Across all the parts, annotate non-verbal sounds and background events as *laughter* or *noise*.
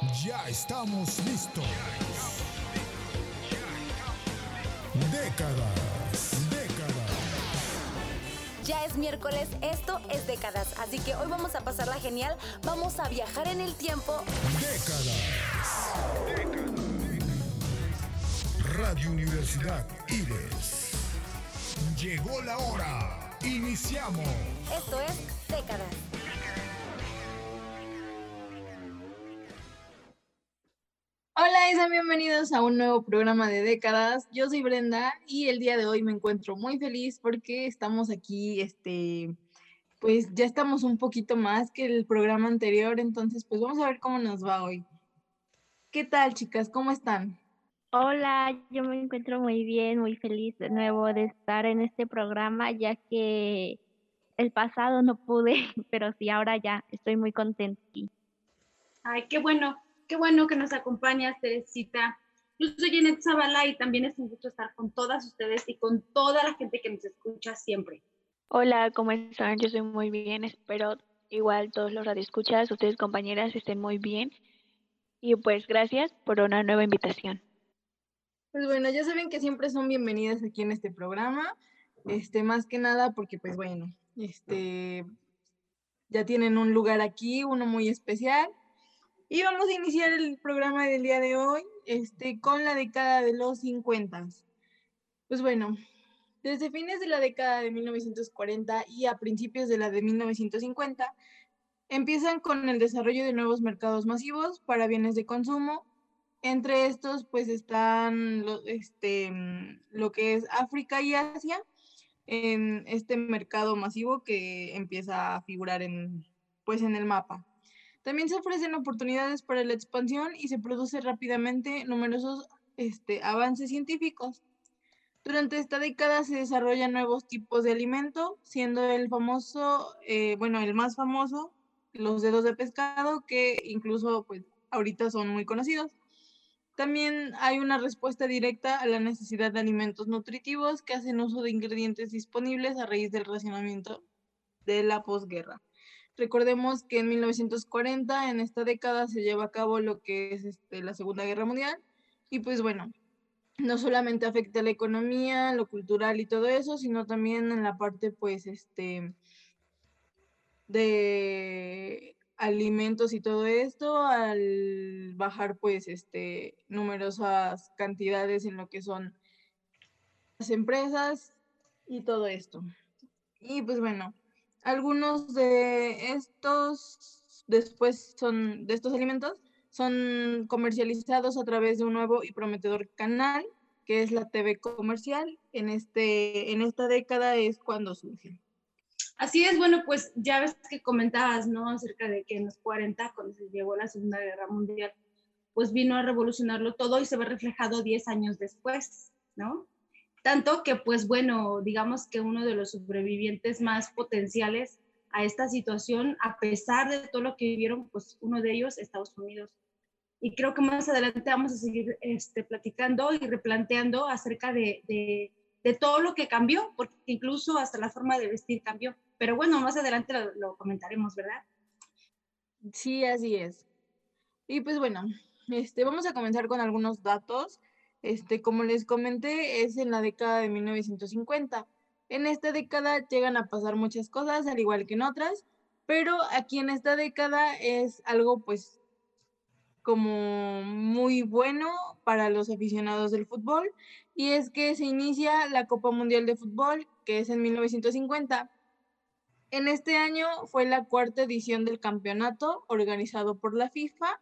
Ya estamos listos. Décadas, décadas. Ya es miércoles, esto es décadas, así que hoy vamos a pasarla genial, vamos a viajar en el tiempo. Décadas. Radio Universidad Ives. Llegó la hora. Iniciamos. Esto es décadas. Hola y sean bienvenidos a un nuevo programa de décadas. Yo soy Brenda y el día de hoy me encuentro muy feliz porque estamos aquí, este, pues ya estamos un poquito más que el programa anterior, entonces pues vamos a ver cómo nos va hoy. ¿Qué tal chicas? ¿Cómo están? Hola, yo me encuentro muy bien, muy feliz de nuevo de estar en este programa, ya que el pasado no pude, *laughs* pero sí, ahora ya estoy muy contenta aquí. Ay, qué bueno, qué bueno que nos acompañas, Teresita. Yo soy Janet Zavala y también es un gusto estar con todas ustedes y con toda la gente que nos escucha siempre. Hola, ¿cómo están? Yo estoy muy bien, espero igual todos los radioescuchas, ustedes compañeras estén muy bien. Y pues gracias por una nueva invitación. Pues bueno, ya saben que siempre son bienvenidas aquí en este programa, este, más que nada porque pues bueno, este, ya tienen un lugar aquí, uno muy especial. Y vamos a iniciar el programa del día de hoy este, con la década de los 50. Pues bueno, desde fines de la década de 1940 y a principios de la de 1950, empiezan con el desarrollo de nuevos mercados masivos para bienes de consumo. Entre estos, pues están lo, este, lo que es África y Asia, en este mercado masivo que empieza a figurar en, pues, en el mapa. También se ofrecen oportunidades para la expansión y se produce rápidamente numerosos este, avances científicos. Durante esta década se desarrollan nuevos tipos de alimento, siendo el famoso, eh, bueno, el más famoso, los dedos de pescado, que incluso pues ahorita son muy conocidos. También hay una respuesta directa a la necesidad de alimentos nutritivos que hacen uso de ingredientes disponibles a raíz del racionamiento de la posguerra. Recordemos que en 1940, en esta década, se lleva a cabo lo que es este, la Segunda Guerra Mundial. Y pues bueno, no solamente afecta a la economía, lo cultural y todo eso, sino también en la parte pues este de alimentos y todo esto al bajar pues este numerosas cantidades en lo que son las empresas y todo esto. Y pues bueno, algunos de estos después son de estos alimentos son comercializados a través de un nuevo y prometedor canal que es la TV comercial. En este en esta década es cuando surge. Así es, bueno, pues ya ves que comentabas, ¿no? Acerca de que en los 40, cuando se llegó la Segunda Guerra Mundial, pues vino a revolucionarlo todo y se ve reflejado 10 años después, ¿no? Tanto que, pues bueno, digamos que uno de los sobrevivientes más potenciales a esta situación, a pesar de todo lo que vivieron, pues uno de ellos, Estados Unidos. Y creo que más adelante vamos a seguir este, platicando y replanteando acerca de, de, todo lo que cambió, porque incluso hasta la forma de vestir cambió. Pero bueno, más adelante lo, lo comentaremos, ¿verdad? Sí, así es. Y pues bueno, este, vamos a comenzar con algunos datos. Este, como les comenté, es en la década de 1950. En esta década llegan a pasar muchas cosas, al igual que en otras, pero aquí en esta década es algo pues como muy bueno para los aficionados del fútbol y es que se inicia la Copa Mundial de Fútbol, que es en 1950. En este año fue la cuarta edición del campeonato organizado por la FIFA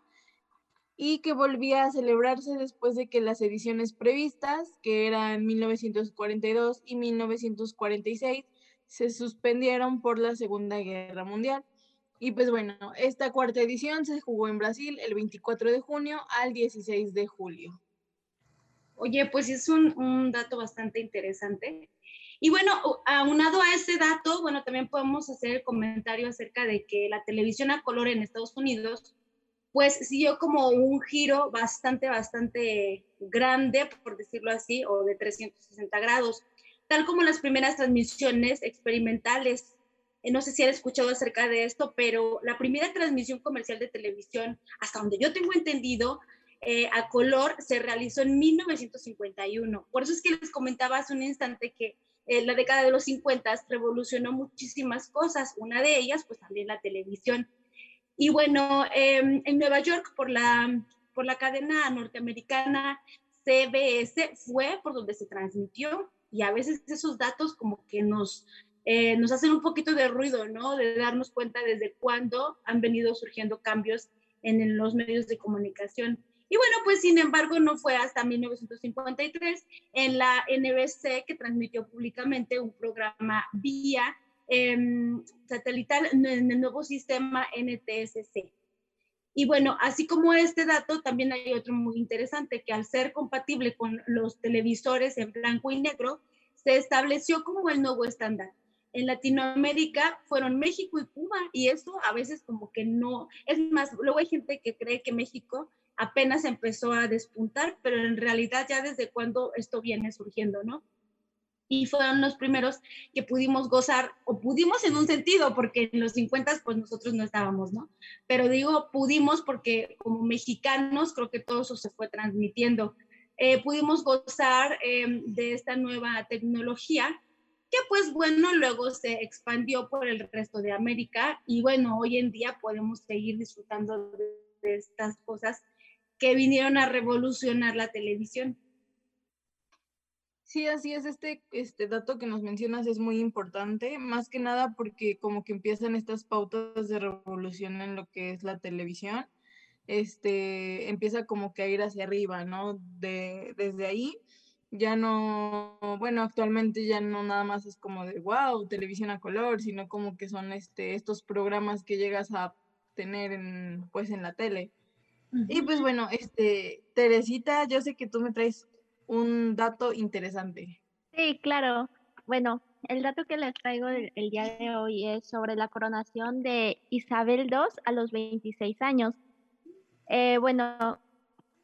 y que volvía a celebrarse después de que las ediciones previstas, que eran 1942 y 1946, se suspendieron por la Segunda Guerra Mundial. Y pues bueno, esta cuarta edición se jugó en Brasil el 24 de junio al 16 de julio. Oye, pues es un, dato bastante interesante. Y bueno, aunado a ese dato, bueno, también podemos hacer el comentario acerca de que la televisión a color en Estados Unidos pues siguió como un giro bastante, bastante grande, por decirlo así, o de 360 grados, tal como las primeras transmisiones experimentales eh, no sé si han escuchado acerca de esto, pero la primera transmisión comercial de televisión, hasta donde yo tengo entendido, eh, a color se realizó en 1951. Por eso es que les comentaba hace un instante que eh, la década de los 50 revolucionó muchísimas cosas, una de ellas pues también la televisión. Y bueno, em, en Nueva York por la, por la cadena norteamericana CBS fue por donde se transmitió y a veces esos datos como que nos, eh, nos hacen un poquito de ruido, ¿no? De darnos cuenta desde cuándo han venido surgiendo cambios en los medios de comunicación. Y bueno, pues sin embargo no fue hasta 1953 en la NBC que transmitió públicamente un programa vía satelital en el nuevo sistema NTSC. Y bueno, así como este dato, también hay otro muy interesante, que al ser compatible con los televisores en blanco y negro, se estableció como el nuevo estándar. En Latinoamérica fueron México y Cuba, y eso a veces como que no, es más, luego hay gente que cree que México apenas empezó a despuntar, pero en realidad ya desde cuando esto viene surgiendo, ¿no? Y fueron los primeros que pudimos gozar, o pudimos en un sentido, porque en los 50 pues nosotros no estábamos, ¿no? Pero digo pudimos porque como mexicanos creo que todo eso se fue transmitiendo. Eh, pudimos gozar em, de esta nueva tecnología que pues bueno, luego se expandió por el resto de América y bueno, hoy en día podemos seguir disfrutando de estas cosas que vinieron a revolucionar la televisión. Sí, así es, este, este dato que nos mencionas es muy importante, más que nada porque como que empiezan estas pautas de revolución en lo que es la televisión, este, empieza como que a ir hacia arriba, ¿no? De, desde ahí ya no, bueno, actualmente ya no nada más es como de wow, televisión a color, sino como que son este, estos programas que llegas a tener en, pues en la tele. Y pues bueno, este, Teresita, yo sé que tú me traes un dato interesante. Sí, claro. Bueno, el dato que les traigo el, día de hoy es sobre la coronación de Isabel II a los 26 años. Eh, bueno,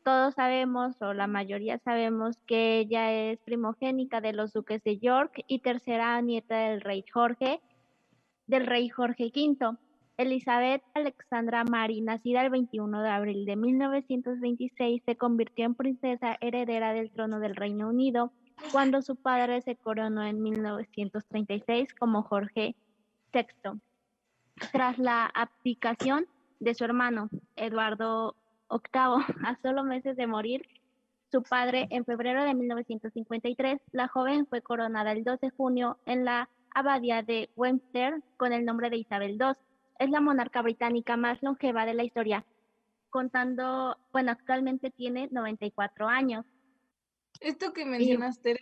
todos sabemos, o la mayoría sabemos, que ella es primogénica de los duques de York y tercera nieta del rey Jorge, del rey Jorge V. Elizabeth Alexandra Mary, nacida el 21 de abril de 1926, se convirtió en princesa heredera del trono del Reino Unido cuando su padre se coronó en 1936 como Jorge VI. Tras la abdicación de su hermano Eduardo VIII, a solo meses de morir, su padre, en febrero de 1953, la joven fue coronada el 2 de junio en la abadía de Westminster con el nombre de Isabel II es la monarca británica más longeva de la historia, contando, bueno, actualmente tiene 94 años. Esto que mencionaste,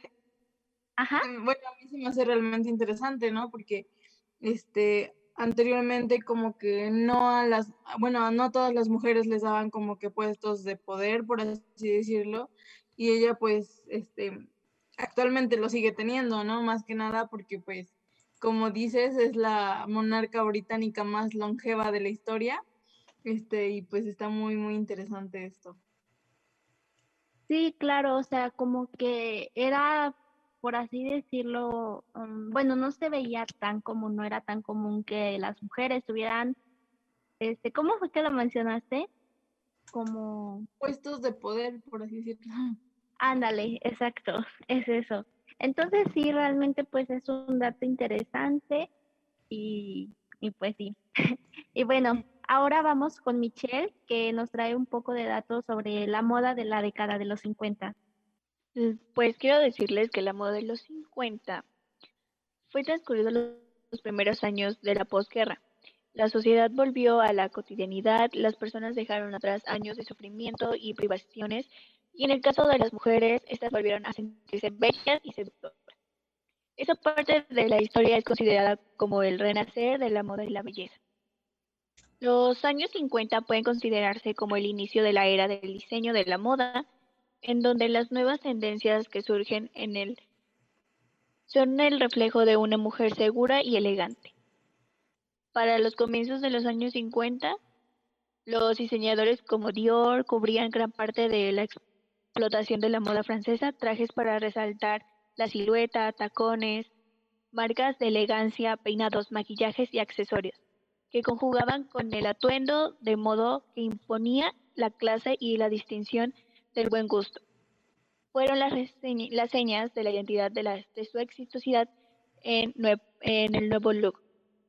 Ajá. Mm, bueno, a mí se me hace realmente interesante, ¿no? Porque, este, anteriormente como que no a las, bueno, no a todas las mujeres les daban como que puestos de poder, por así decirlo, y ella pues, este, actualmente lo sigue teniendo, ¿no? Más que nada porque pues como dices, es la monarca británica más longeva de la historia. Este, y pues está muy, muy interesante esto. Sí, claro, o sea, como que era, por así decirlo, um, bueno, no se veía tan común, no era tan común que las mujeres tuvieran, este, ¿cómo fue que lo mencionaste? Como... Puestos de poder, por así decirlo. Ándale, exacto, es eso. Entonces sí, realmente pues es un dato interesante y, pues sí. *laughs* y bueno, ahora vamos con Michelle, que nos trae un poco de datos sobre la moda de la década de los 50. Mm, pues quiero decirles que la moda de los 50 fue transcurrido los primeros años de la posguerra. La sociedad volvió a la cotidianidad, las personas dejaron atrás años de sufrimiento y privaciones y en el caso de las mujeres, estas volvieron a sentirse bellas y seductoras. Esa parte de la historia es considerada como el renacer de la moda y la belleza. Los años 50 pueden considerarse como el inicio de la era del diseño de la moda, en donde las nuevas tendencias que surgen en él son el reflejo de una mujer segura y elegante. Para los comienzos de los años 50, los diseñadores como Dior cubrían gran parte de la explotación de la moda francesa, trajes para resaltar la silueta, tacones, marcas de elegancia, peinados, maquillajes y accesorios, que conjugaban con el atuendo de modo que imponía la clase y la distinción del buen gusto. Fueron las, las señas de la identidad de, su exitosidad en el nuevo look.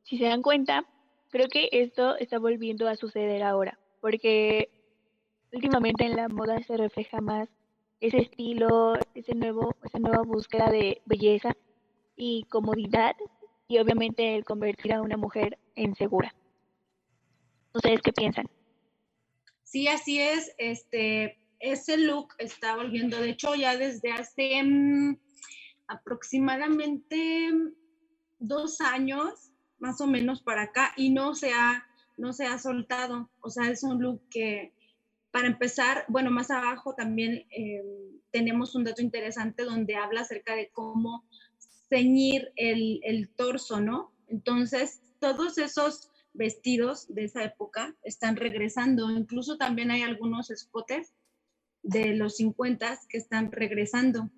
Si se dan cuenta, creo que esto está volviendo a suceder ahora, porque últimamente en la moda se refleja más ese estilo, ese nuevo, esa nueva búsqueda de belleza y comodidad y obviamente el convertir a una mujer en segura. ¿Ustedes qué piensan? Sí, así es. Este, ese look está volviendo, de hecho, ya desde hace mm, aproximadamente dos años, más o menos para acá, y no se ha, no se ha soltado. O sea, es un look que para empezar, bueno, más abajo también em, tenemos un dato interesante donde habla acerca de cómo ceñir el, el torso, ¿no? Entonces, todos esos vestidos de esa época están regresando. Incluso también hay algunos escotes de los 50 que están regresando.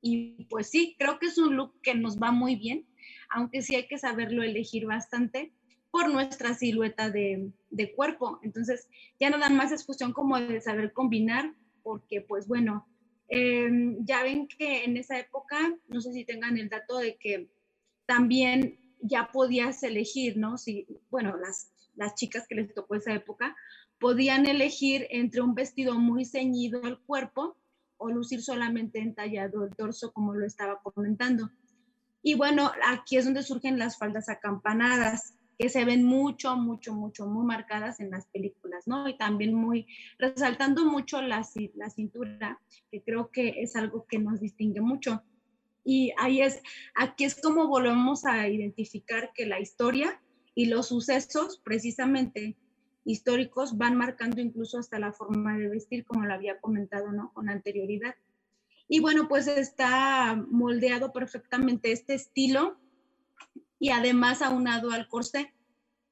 Y pues sí, creo que es un look que nos va muy bien, aunque sí hay que saberlo elegir bastante por nuestra silueta de, cuerpo. Entonces, ya nada más es como de saber combinar, porque pues bueno, em, ya ven que en esa época, no sé si tengan el dato de que también ya podías elegir, ¿no? Si, bueno, las, las chicas que les tocó esa época podían elegir entre un vestido muy ceñido al cuerpo o lucir solamente entallado el torso, como lo estaba comentando. Y bueno, aquí es donde surgen las faldas acampanadas que se ven mucho, mucho, mucho, muy marcadas en las películas, ¿no? Y también muy, resaltando mucho la, la cintura, que creo que es algo que nos distingue mucho. Y ahí es, aquí es como volvemos a identificar que la historia y los sucesos precisamente históricos van marcando incluso hasta la forma de vestir, como lo había comentado, ¿no? Con anterioridad. Y bueno, pues está moldeado perfectamente este estilo y además aunado al corsé.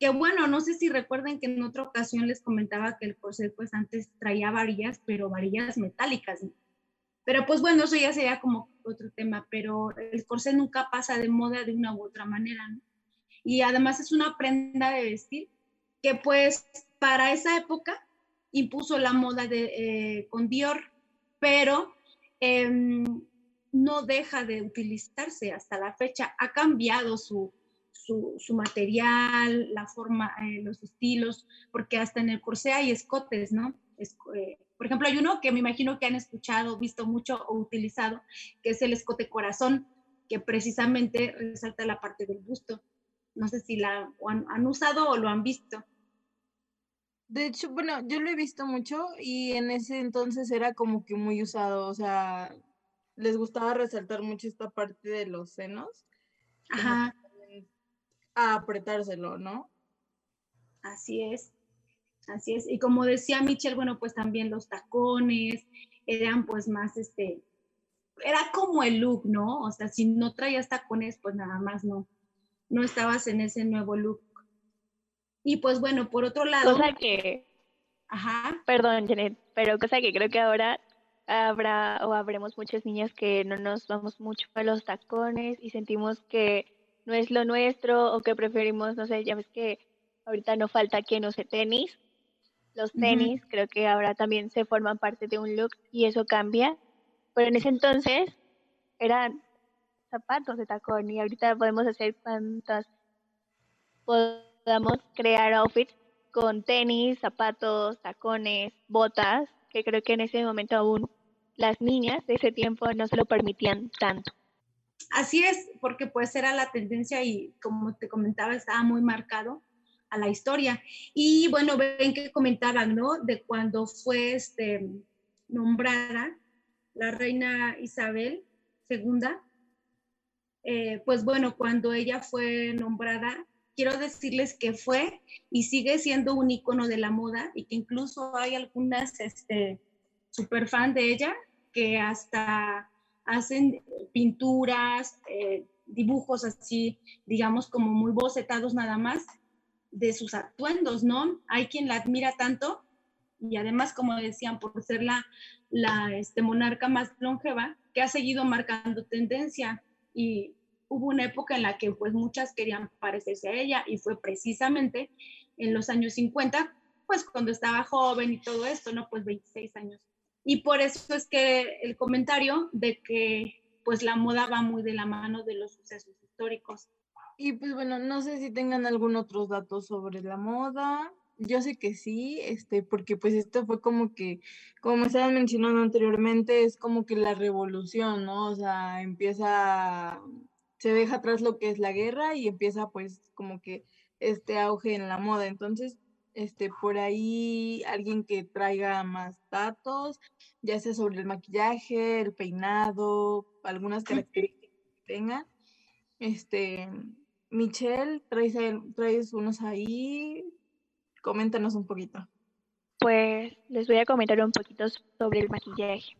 Que bueno, no sé si recuerden que en otra ocasión les comentaba que el corsé pues antes traía varillas, pero varillas metálicas. Pero pues bueno, eso ya sería como otro tema, pero el corsé nunca pasa de moda de una u otra manera, ¿no? Y además es una prenda de vestir que pues para esa época impuso la moda de, eh, con Dior, pero em, no deja de utilizarse hasta la fecha. Ha cambiado su, su, material, la forma, eh, los estilos, porque hasta en el corsé hay escotes, ¿no? Eh, por ejemplo, hay uno que me imagino que han escuchado, visto mucho o utilizado, que es el escote corazón, que precisamente resalta la parte del busto. No sé si la han, usado o lo han visto. De hecho, bueno, yo lo he visto mucho y en ese entonces era como que muy usado, o sea, les gustaba resaltar mucho esta parte de los senos. Ajá a apretárselo, ¿no? Así es, así es. Y como decía Michelle, bueno, pues también los tacones eran pues más, este, era como el look, ¿no? O sea, si no traías tacones, pues nada más no, no estabas en ese nuevo look. Y pues bueno, por otro lado... Cosa que... Ajá. Perdón, Janet, pero cosa que creo que ahora habrá o habremos muchas niñas que no nos vamos mucho a los tacones y sentimos que no es lo nuestro o que preferimos, no sé, ya ves que ahorita no falta que no sé tenis. Los tenis creo que ahora también se forman parte de un look y eso cambia. Pero en ese entonces eran zapatos de tacón y ahorita podemos hacer cuantas podamos crear outfits con tenis, zapatos, tacones, botas, que creo que en ese momento aún las niñas de ese tiempo no se lo permitían tanto. Así es, porque pues era la tendencia y como te comentaba, estaba muy marcado a la historia. Y bueno, ven que comentaban, ¿no? De cuando fue este, nombrada la reina Isabel II. Eh, pues bueno, cuando ella fue nombrada, quiero decirles que fue y sigue siendo un icono de la moda y que incluso hay algunas este, super fan de ella que hasta hacen pinturas, eh, dibujos así, digamos, como muy bocetados nada más de sus atuendos, ¿no? Hay quien la admira tanto y además, como decían, por ser la, la este, monarca más longeva, que ha seguido marcando tendencia y hubo una época en la que pues muchas querían parecerse a ella y fue precisamente en los años 50, pues cuando estaba joven y todo esto, ¿no? Pues 26 años. Y por eso es que el comentario de que pues la moda va muy de la mano de los sucesos históricos. Y pues bueno, no sé si tengan algún otros datos sobre la moda. Yo sé que sí, este, porque pues esto fue como que, como estaban mencionando anteriormente, es como que la revolución, ¿no? O sea, empieza, se deja atrás lo que es la guerra y empieza pues como que este auge en la moda. Entonces, este, por ahí alguien que traiga más datos, ya sea sobre el maquillaje, el peinado, algunas características que tenga. Este, Michelle, traes, traes unos ahí, coméntanos un poquito. Pues les voy a comentar un poquito sobre el maquillaje.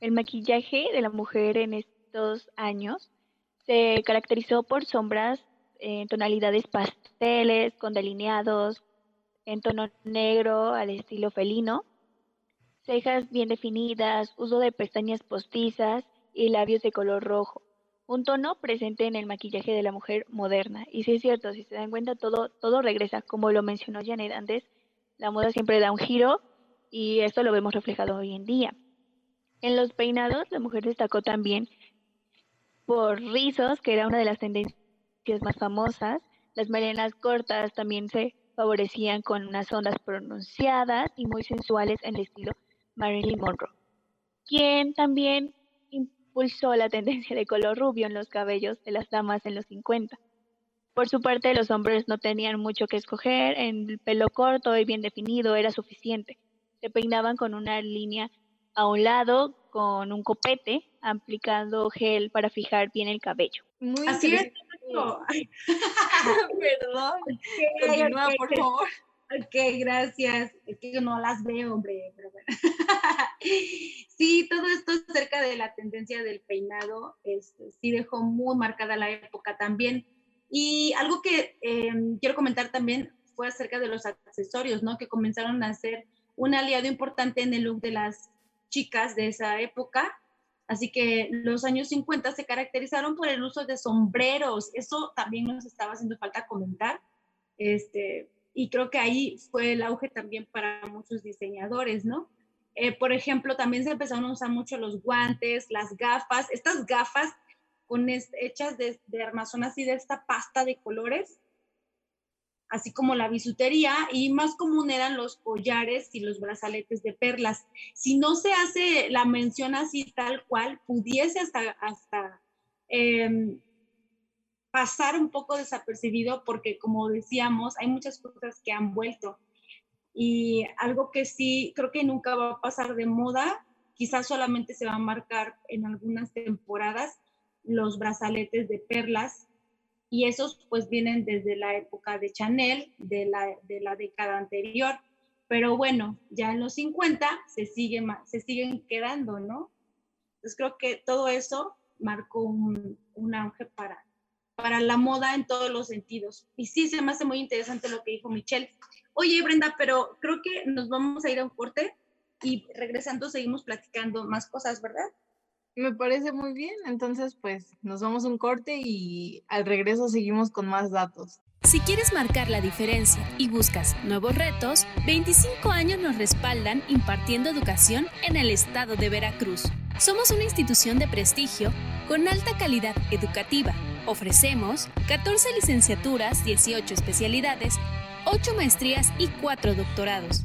El maquillaje de la mujer en estos años se caracterizó por sombras en tonalidades pasteles, con delineados, en tono negro al estilo felino, cejas bien definidas, uso de pestañas postizas y labios de color rojo. Un tono presente en el maquillaje de la mujer moderna. Y si es cierto, si se dan cuenta, todo, todo regresa, como lo mencionó Janet antes, la moda siempre da un giro y esto lo vemos reflejado hoy en día. En los peinados, la mujer destacó también por rizos, que era una de las tendencias más famosas. Las melenas cortas también se favorecían con unas ondas pronunciadas y muy sensuales en el estilo Marilyn Monroe, quien también impulsó la tendencia de color rubio en los cabellos de las damas en los 50. Por su parte, los hombres no tenían mucho que escoger, el pelo corto y bien definido era suficiente. Se peinaban con una línea a un lado, con un copete, aplicando gel para fijar bien el cabello. Muy Así es. *laughs* Perdón. Continúa, por favor. Ok, gracias. Es que no las veo, hombre, pero bueno. *laughs* sí, todo esto acerca de la tendencia del peinado, este, sí dejó muy marcada la época también. Y algo que em, quiero comentar también fue acerca de los accesorios, ¿no? Que comenzaron a ser un aliado importante en el look de las chicas de esa época. Así que los años 50 se caracterizaron por el uso de sombreros. Eso también nos estaba haciendo falta comentar. Este, y creo que ahí fue el auge también para muchos diseñadores, ¿no? Eh, por ejemplo, también se empezaron a usar mucho los guantes, las gafas, estas gafas con hechas de, de armazón así de esta pasta de colores, así como la bisutería, y más común eran los collares y los brazaletes de perlas. Si no se hace la mención así tal cual, pudiese hasta, hasta em, pasar un poco desapercibido porque, como decíamos, hay muchas cosas que han vuelto. Y algo que sí creo que nunca va a pasar de moda, quizás solamente se va a marcar en algunas temporadas, los brazaletes de perlas y esos pues vienen desde la época de Chanel, de la, de la década anterior. Pero bueno, ya en los 50 se, sigue, se siguen quedando, ¿no? Entonces creo que todo eso marcó un, un auge para, para la moda en todos los sentidos. Y sí, se me hace muy interesante lo que dijo Michelle. Oye, Brenda, pero creo que nos vamos a ir a un corte y regresando seguimos platicando más cosas, ¿verdad? Me parece muy bien, entonces pues nos vamos un corte y al regreso seguimos con más datos. Si quieres marcar la diferencia y buscas nuevos retos, 25 años nos respaldan impartiendo educación en el estado de Veracruz. Somos una institución de prestigio con alta calidad educativa. Ofrecemos 14 licenciaturas, 18 especialidades, 8 maestrías y 4 doctorados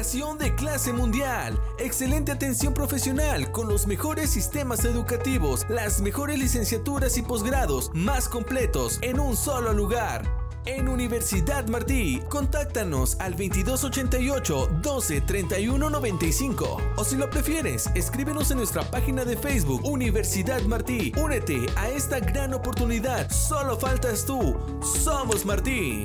Educación de clase mundial. Excelente atención profesional con los mejores sistemas educativos, las mejores licenciaturas y posgrados más completos en un solo lugar. En Universidad Martí, contáctanos al 2288 12 31 95. O si lo prefieres, escríbenos en nuestra página de Facebook Universidad Martí. Únete a esta gran oportunidad. Solo faltas tú. Somos Martí.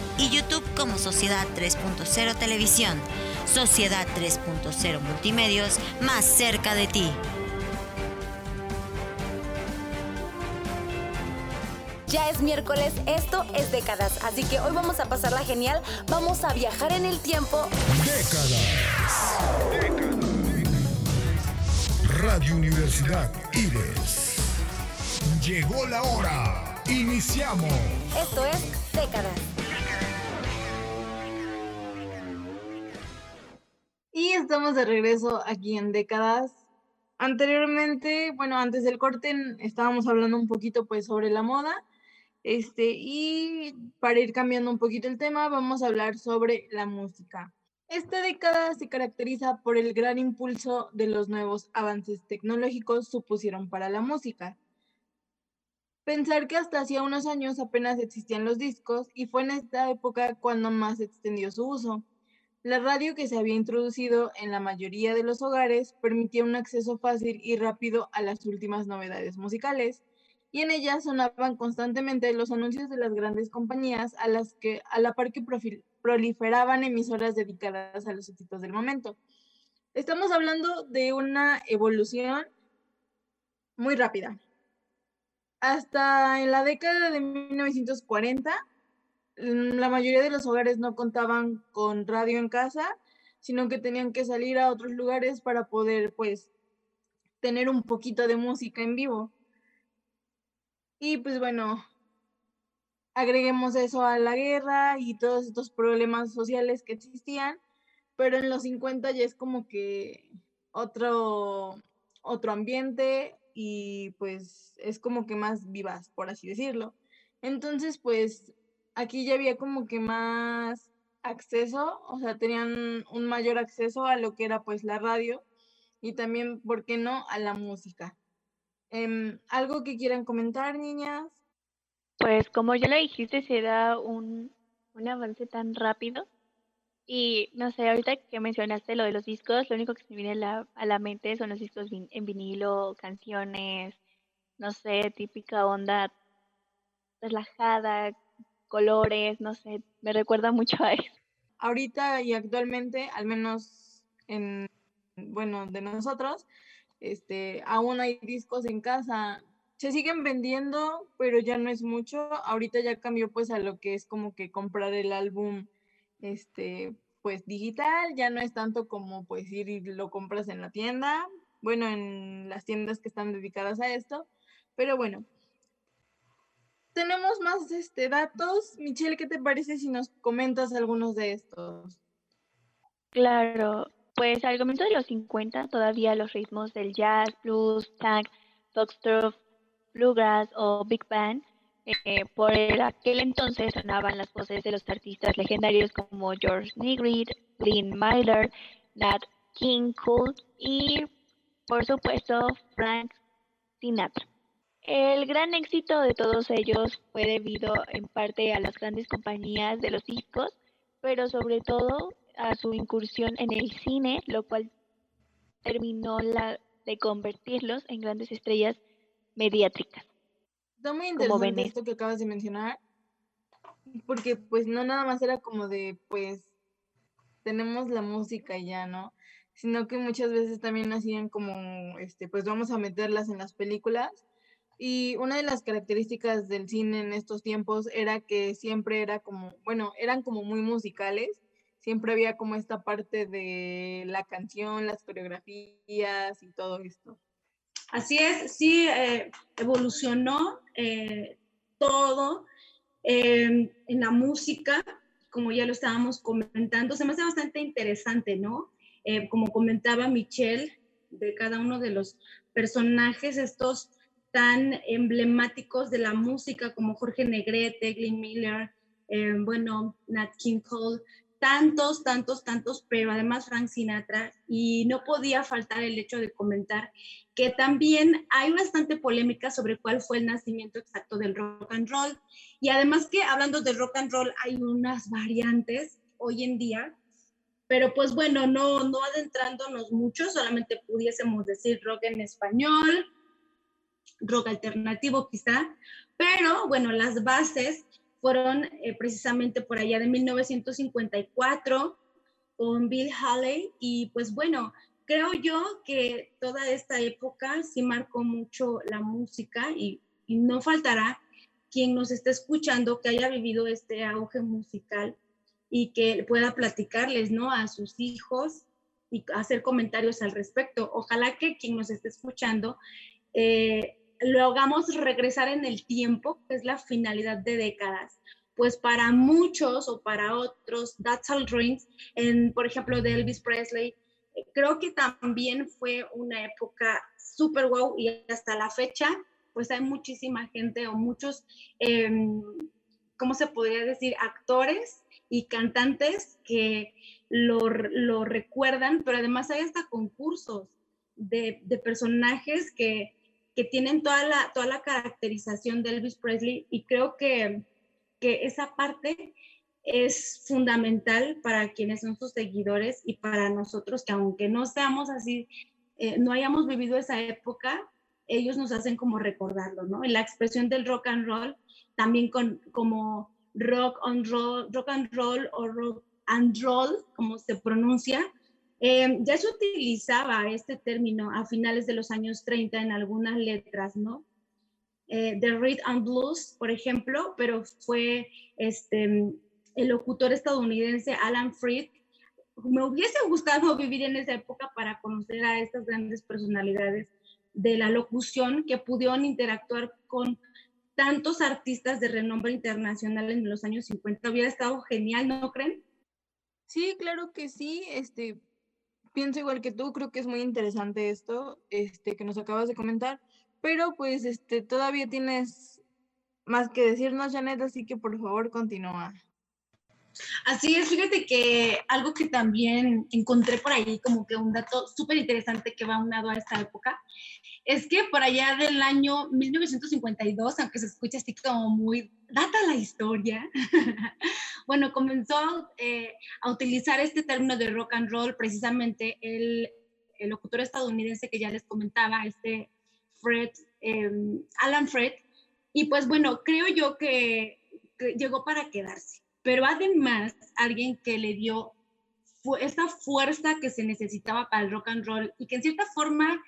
y YouTube como Sociedad 3.0 Televisión. Sociedad 3.0 Multimedios, más cerca de ti. Ya es miércoles, esto es décadas, así que hoy vamos a pasarla genial, vamos a viajar en el tiempo. Décadas. Radio Universidad Ives. Llegó la hora. Iniciamos. Esto es décadas. Y estamos de regreso aquí en décadas. Anteriormente, bueno, antes del corte estábamos hablando un poquito pues sobre la moda. Este, y para ir cambiando un poquito el tema, vamos a hablar sobre la música. Esta década se caracteriza por el gran impulso de los nuevos avances tecnológicos supusieron para la música. Pensar que hasta hacía unos años apenas existían los discos y fue en esta época cuando más se extendió su uso. La radio que se había introducido en la mayoría de los hogares permitía un acceso fácil y rápido a las últimas novedades musicales, y en ella sonaban constantemente los anuncios de las grandes compañías a las que a la par que proliferaban emisoras dedicadas a los éxitos del momento. Estamos hablando de una evolución muy rápida. Hasta en la década de 1940, la mayoría de los hogares no contaban con radio en casa, sino que tenían que salir a otros lugares para poder, pues, tener un poquito de música en vivo. Y pues bueno, agreguemos eso a la guerra y todos estos problemas sociales que existían, pero en los 50 ya es como que otro, otro ambiente y pues es como que más vivaz, por así decirlo. Entonces, pues aquí ya había como que más acceso, o sea, tenían un mayor acceso a lo que era pues la radio y también, ¿por qué no?, a la música. Em, ¿Algo que quieran comentar, niñas? Pues como ya lo dijiste, se da un, un avance tan rápido. Y no sé, ahorita que mencionaste lo de los discos, lo único que se me viene a la, a la mente son los discos en vinilo, canciones, no sé, típica onda relajada, colores, no sé, me recuerda mucho a eso. Ahorita y actualmente, al menos en, bueno, de nosotros, este, aún hay discos en casa. Se siguen vendiendo, pero ya no es mucho. Ahorita ya cambió pues a lo que es como que comprar el álbum este pues digital, ya no es tanto como pues ir y lo compras en la tienda, bueno, en las tiendas que están dedicadas a esto, pero bueno. Tenemos más este, datos. Michelle, ¿qué te parece si nos comentas algunos de estos? Claro, pues al comienzo de los 50 todavía los ritmos del jazz, blues, tank, foxtrot, bluegrass o big band eh, por aquel entonces sonaban las voces de los artistas legendarios como George Negrid, Lynn Myler, Nat King Cole y por supuesto Frank Sinatra. El gran éxito de todos ellos fue debido en parte a las grandes compañías de los discos, pero sobre todo a su incursión en el cine, lo cual terminó la, de convertirlos en grandes estrellas mediátricas. Está muy interesante esto que acabas de mencionar, porque pues no nada más era como de, pues, tenemos la música y ya, ¿no? Sino que muchas veces también hacían como, este, pues vamos a meterlas en las películas. Y una de las características del cine en estos tiempos era que siempre era como, bueno, eran como muy musicales. Siempre había como esta parte de la canción, las coreografías y todo esto. Así es, sí, eh, evolucionó eh, todo em, en la música, como ya lo estábamos comentando, se me hace bastante interesante, ¿no? Eh, como comentaba Michelle, de cada uno de los personajes, estos tan emblemáticos de la música como Jorge Negrete, Glenn Miller, bueno, Nat King Cole, tantos, tantos, tantos, pero además Frank Sinatra, y no podía faltar el hecho de comentar que también hay bastante polémica sobre cuál fue el nacimiento exacto del rock and roll, y además que hablando de rock and roll hay unas variantes hoy en día, pero pues bueno, no, no adentrándonos mucho, solamente pudiésemos decir rock en español, rock alternativo quizá, pero bueno, las bases fueron eh, precisamente por allá de 1954 con Bill Haley y pues bueno, creo yo que toda esta época sí marcó mucho la música y, y no faltará quien nos esté escuchando que haya vivido este auge musical y que pueda platicarles, ¿no? A sus hijos y hacer comentarios al respecto. Ojalá que quien nos esté escuchando eh, lo hagamos regresar en el tiempo, que es la finalidad de décadas. Pues para muchos o para otros, That's All Dreams, en, por ejemplo, de Elvis Presley, eh, creo que también fue una época súper wow y hasta la fecha, pues hay muchísima gente o muchos, em, ¿cómo se podría decir? Actores y cantantes que lo, lo recuerdan, pero además hay hasta concursos de, de personajes que que tienen toda la, toda la caracterización de Elvis Presley y creo que, que esa parte es fundamental para quienes son sus seguidores y para nosotros que aunque no seamos así, eh, no hayamos vivido esa época, ellos nos hacen como recordarlo, ¿no? Y la expresión del rock and roll, también con, como rock and roll, rock and roll o rock and roll, como se pronuncia, eh, ya se utilizaba este término a finales de los años 30 en algunas letras, ¿no? Eh, de Read and Blues, por ejemplo, pero fue este, el locutor estadounidense Alan Freed. Me hubiese gustado *laughs* vivir en esa época para conocer a estas grandes personalidades de la locución que pudieron interactuar con tantos artistas de renombre internacional en los años 50. Hubiera estado genial, ¿no creen? Sí, claro que sí. Este, pienso igual que tú, creo que es muy interesante esto este, que nos acabas de comentar, pero pues este, todavía tienes más que decirnos, Janet, así que por favor continúa. Así es, fíjate que algo que también encontré por ahí, como que un dato súper interesante que va unado a esta época, es que por allá del año 1952, aunque se escucha así como muy data la historia, *laughs* bueno, comenzó eh, a utilizar este término de rock and roll precisamente el, el locutor estadounidense que ya les comentaba, este Fred, em, Alan Fred, y pues bueno, creo yo que, que llegó para quedarse, pero además alguien que le dio esa fuerza que se necesitaba para el rock and roll y que en cierta forma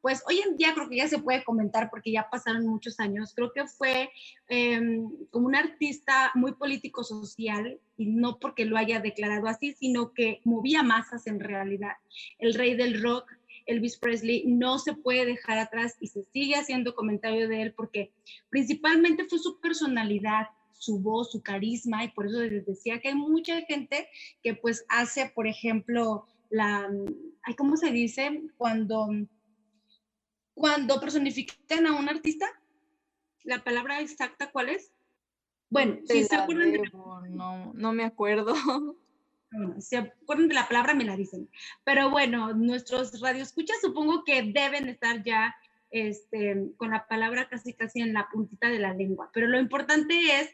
pues hoy en día creo que ya se puede comentar porque ya pasaron muchos años. Creo que fue em, como un artista muy político social y no porque lo haya declarado así, sino que movía masas en realidad. El rey del rock, Elvis Presley, no se puede dejar atrás y se sigue haciendo comentario de él porque principalmente fue su personalidad, su voz, su carisma y por eso les decía que hay mucha gente que pues hace, por ejemplo, la, ¿cómo se dice? Cuando cuando personifican a un artista, la palabra exacta, ¿cuál es? Bueno, si se acuerdan de no, no me acuerdo. *laughs* si se acuerdan de la palabra, me la dicen. Pero bueno, nuestros radioescuchas supongo que deben estar ya este, con la palabra casi casi en la puntita de la lengua. Pero lo importante es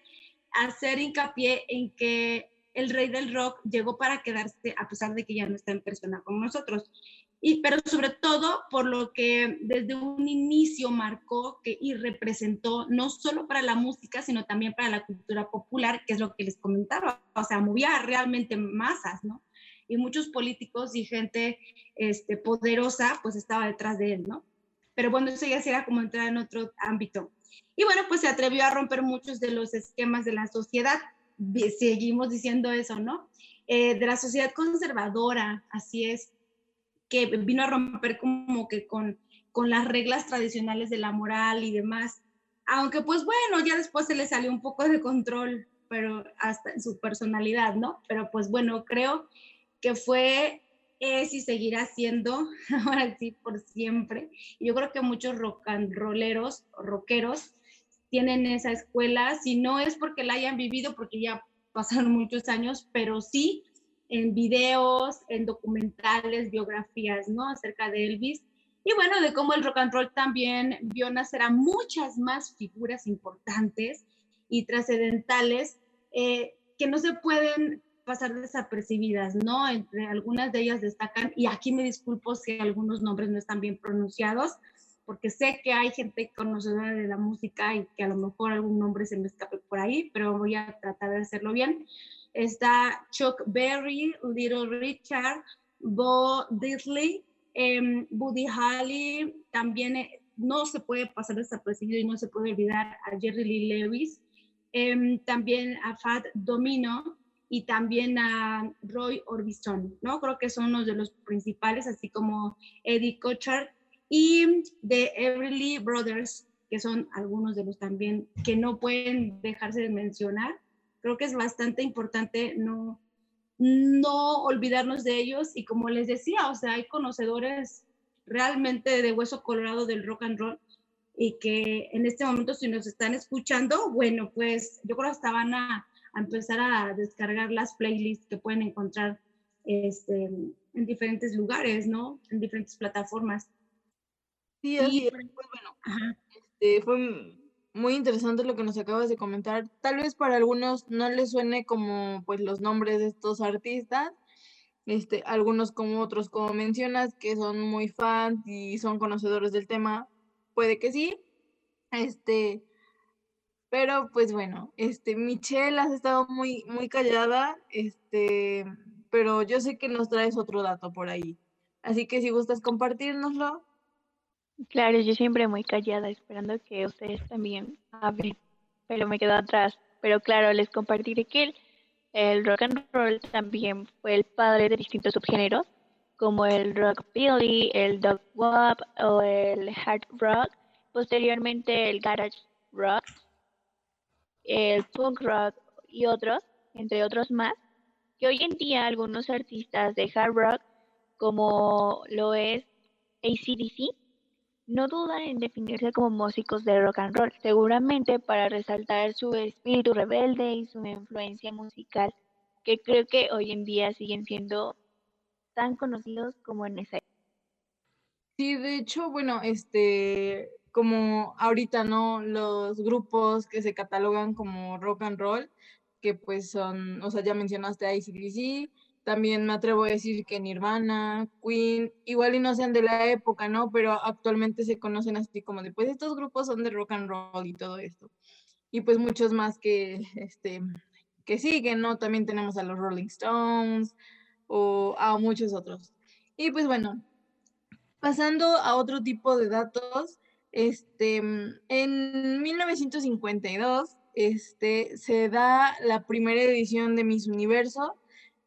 hacer hincapié en que el rey del rock llegó para quedarse a pesar de que ya no está en persona con nosotros. Y, pero sobre todo por lo que desde un inicio marcó que, y representó no solo para la música, sino también para la cultura popular, que es lo que les comentaba, o sea, movía realmente masas, ¿no? Y muchos políticos y gente este, poderosa, pues estaba detrás de él, ¿no? Pero bueno, eso ya será como entrar en otro ámbito. Y bueno, pues se atrevió a romper muchos de los esquemas de la sociedad, seguimos diciendo eso, ¿no? Eh, de la sociedad conservadora, así es, que vino a romper como que con, con las reglas tradicionales de la moral y demás. Aunque pues bueno, ya después se le salió un poco de control, pero hasta en su personalidad, ¿no? Pero pues bueno, creo que fue, es y seguirá siendo, *laughs* ahora sí, por siempre. Yo creo que muchos rock and rolleros, rockeros, tienen esa escuela, si no es porque la hayan vivido, porque ya pasaron muchos años, pero sí en videos, en documentales, biografías, ¿no? Acerca de Elvis. Y bueno, de cómo el rock and roll también vio nacer a muchas más figuras importantes y trascendentales eh, que no se pueden pasar desapercibidas, ¿no? Entre algunas de ellas destacan, y aquí me disculpo si algunos nombres no están bien pronunciados, porque sé que hay gente conocedora de la música y que a lo mejor algún nombre se me escape por ahí, pero voy a tratar de hacerlo bien está Chuck Berry, Little Richard, Bo Diddley, em, Buddy Holly, también eh, no se puede pasar desapercibido y no se puede olvidar a Jerry Lee Lewis, em, también a Fat Domino y también a Roy Orbison, ¿no? Creo que son uno de los principales, así como Eddie Cochard y de Everly Brothers, que son algunos de los también que no pueden dejarse de mencionar creo que es bastante importante no, no olvidarnos de ellos y como les decía, o sea, hay conocedores realmente de hueso colorado del rock and roll y que en este momento si nos están escuchando, bueno, pues yo creo que hasta van a, empezar a descargar las playlists que pueden encontrar este, en diferentes lugares, ¿no? En diferentes plataformas. Sí, así pues, bueno, este, fue muy interesante lo que nos acabas de comentar. Tal vez para algunos no les suene como pues los nombres de estos artistas, este, algunos como otros, como mencionas, que son muy fans y son conocedores del tema, puede que sí. Este, pero pues bueno, este, Michelle has estado muy, muy callada, este, pero yo sé que nos traes otro dato por ahí. Así que si gustas compartirnoslo, Claro, yo siempre muy callada, esperando que ustedes también hablen, pero me quedo atrás. Pero claro, les compartiré que el, rock and roll también fue el padre de distintos subgéneros, como el rockabilly, el dog wop o el hard rock, posteriormente el garage rock, el punk rock y otros, entre otros más, que hoy en día algunos artistas de hard rock, como lo es ACDC, no dudan en definirse como músicos de rock and roll, seguramente para resaltar su espíritu rebelde y su influencia musical, que creo que hoy en día siguen siendo tan conocidos como en esa Sí, de hecho, bueno, este, como ahorita, ¿no? Los grupos que se catalogan como rock and roll, que pues son, o sea, ya mencionaste a ICDC, también me atrevo a decir que Nirvana, Queen, igual y no sean de la época, ¿no? Pero actualmente se conocen así como de, pues estos grupos son de rock and roll y todo esto. Y pues muchos más que, este, que siguen, ¿no? También tenemos a los Rolling Stones o a muchos otros. Y pues bueno, pasando a otro tipo de datos, este, en 1952 este, se da la primera edición de Miss Universo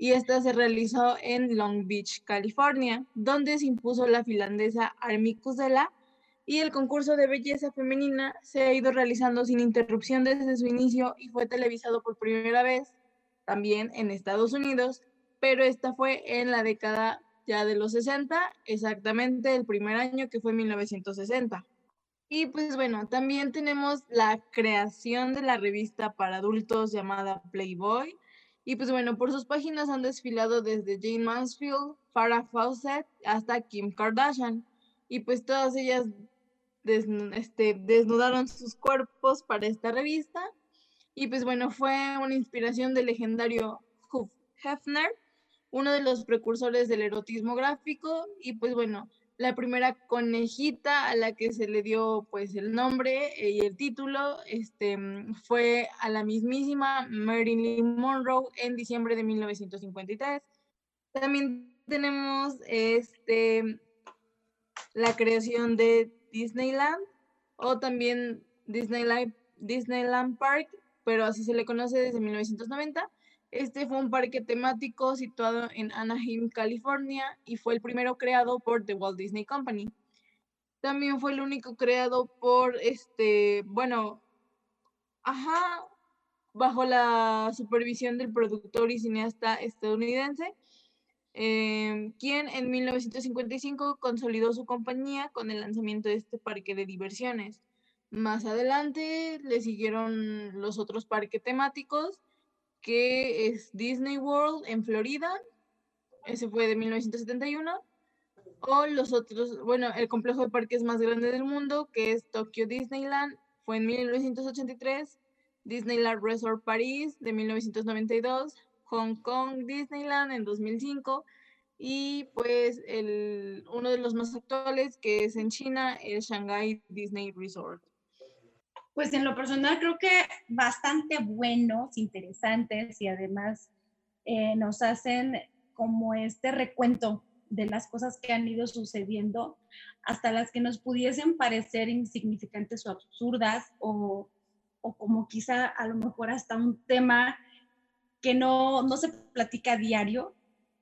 y esta se realizó en Long Beach, California, donde se impuso la finlandesa Armi Kusela y el concurso de belleza femenina se ha ido realizando sin interrupción desde su inicio y fue televisado por primera vez también en Estados Unidos, pero esta fue en la década ya de los 60, exactamente el primer año que fue 1960. Y pues bueno, también tenemos la creación de la revista para adultos llamada Playboy, y pues bueno, por sus páginas han desfilado desde Jane Mansfield, Farrah Fawcett hasta Kim Kardashian. Y pues todas ellas este, desnudaron sus cuerpos para esta revista. Y pues bueno, fue una inspiración del legendario Hugh Hefner, uno de los precursores del erotismo gráfico. Y pues bueno, la primera conejita a la que se le dio pues el nombre y el título este, fue a la mismísima Marilyn Monroe en diciembre de 1953. También tenemos este, la creación de Disneyland o también Disneyland, Disneyland Park, pero así se le conoce desde 1990 este fue un parque temático situado en Anaheim, California, y fue el primero creado por The Walt Disney Company. También fue el único creado por, este, bueno, ajá, bajo la supervisión del productor y cineasta estadounidense, em, quien en 1955 consolidó su compañía con el lanzamiento de este parque de diversiones. Más adelante le siguieron los otros parques temáticos que es Disney World en Florida, ese fue de 1971, o los otros, bueno, el complejo de parques más grande del mundo, que es Tokyo Disneyland, fue en 1983, Disneyland Resort Paris de 1992, Hong Kong Disneyland en 2005 y pues el, uno de los más actuales que es en China, el Shanghai Disney Resort pues en lo personal creo que bastante buenos, interesantes y además eh, nos hacen como este recuento de las cosas que han ido sucediendo, hasta las que nos pudiesen parecer insignificantes o absurdas, o, o como quizá a lo mejor hasta un tema que no, no se platica a diario.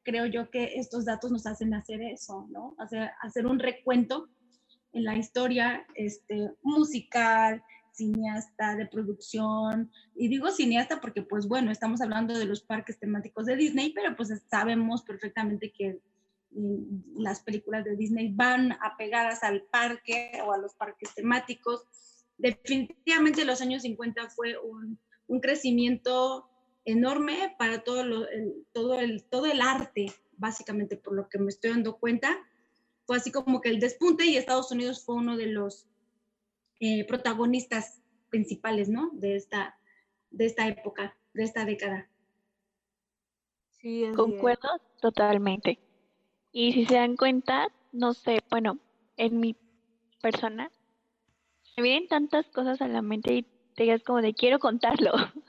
Creo yo que estos datos nos hacen hacer eso, ¿no? Hacer, hacer un recuento en la historia este, musical, cineasta de producción, y digo cineasta porque pues bueno, estamos hablando de los parques temáticos de Disney, pero pues sabemos perfectamente que mm, las películas de Disney van apegadas al parque o a los parques temáticos. Definitivamente los años 50 fue un, crecimiento enorme para todo, todo, el, todo el arte, básicamente por lo que me estoy dando cuenta. Fue así como que el despunte y Estados Unidos fue uno de los eh, protagonistas principales, ¿no? De esta, de esta época, de esta década. Sí, Concuerdo totalmente. Y si se dan cuenta, no sé, bueno, en mi persona, me vienen tantas cosas a la mente y te digas como de quiero contarlo. *laughs*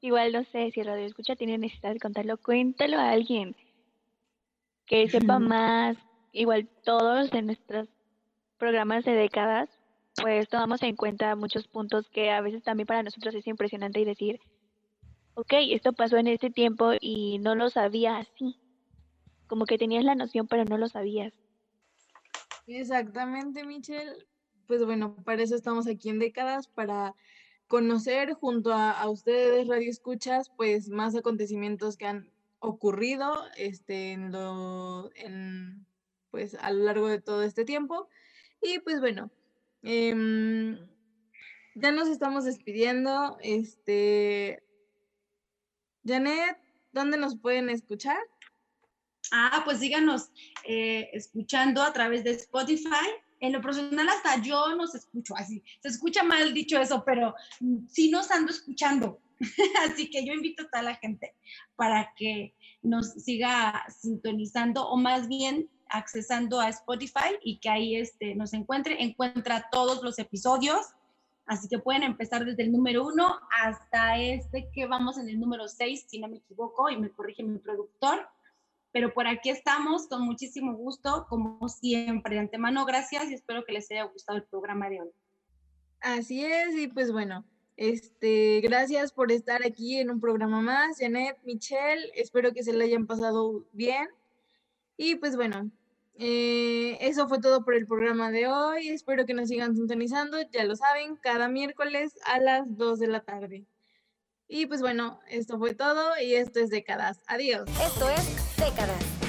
Igual no sé, si radio escucha tiene necesidad de contarlo, cuéntalo a alguien que sepa más. Igual todos de nuestros programas de décadas pues tomamos en cuenta muchos puntos que a veces también para nosotros es impresionante y decir, ok, esto pasó en este tiempo y no lo sabía así. Como que tenías la noción, pero no lo sabías. Exactamente, Michelle. Pues bueno, para eso estamos aquí en décadas, para conocer junto a, a ustedes, Radio Escuchas, pues más acontecimientos que han ocurrido este, en lo, en, pues, a lo largo de todo este tiempo. Y pues bueno, Em, ya nos estamos despidiendo. Este, Janet, ¿dónde nos pueden escuchar? Ah, pues síganos eh, escuchando a través de Spotify. En lo personal hasta yo nos escucho así. Se escucha mal dicho eso, pero sí nos ando escuchando. *laughs* así que yo invito a toda la gente para que nos siga sintonizando o más bien accesando a Spotify y que ahí este, nos encuentre, encuentra todos los episodios. Así que pueden empezar desde el número uno hasta este que vamos en el número seis, si no me equivoco, y me corrige mi productor. Pero por aquí estamos con muchísimo gusto, como siempre. De antemano, gracias y espero que les haya gustado el programa de hoy. Así es, y pues bueno, este, gracias por estar aquí en un programa más. Janet, Michelle, espero que se le hayan pasado bien. Y pues bueno, eh, eso fue todo por el programa de hoy. Espero que nos sigan sintonizando. Ya lo saben, cada miércoles a las 2 de la tarde. Y pues bueno, esto fue todo y esto es Décadas. Adiós. Esto es Décadas.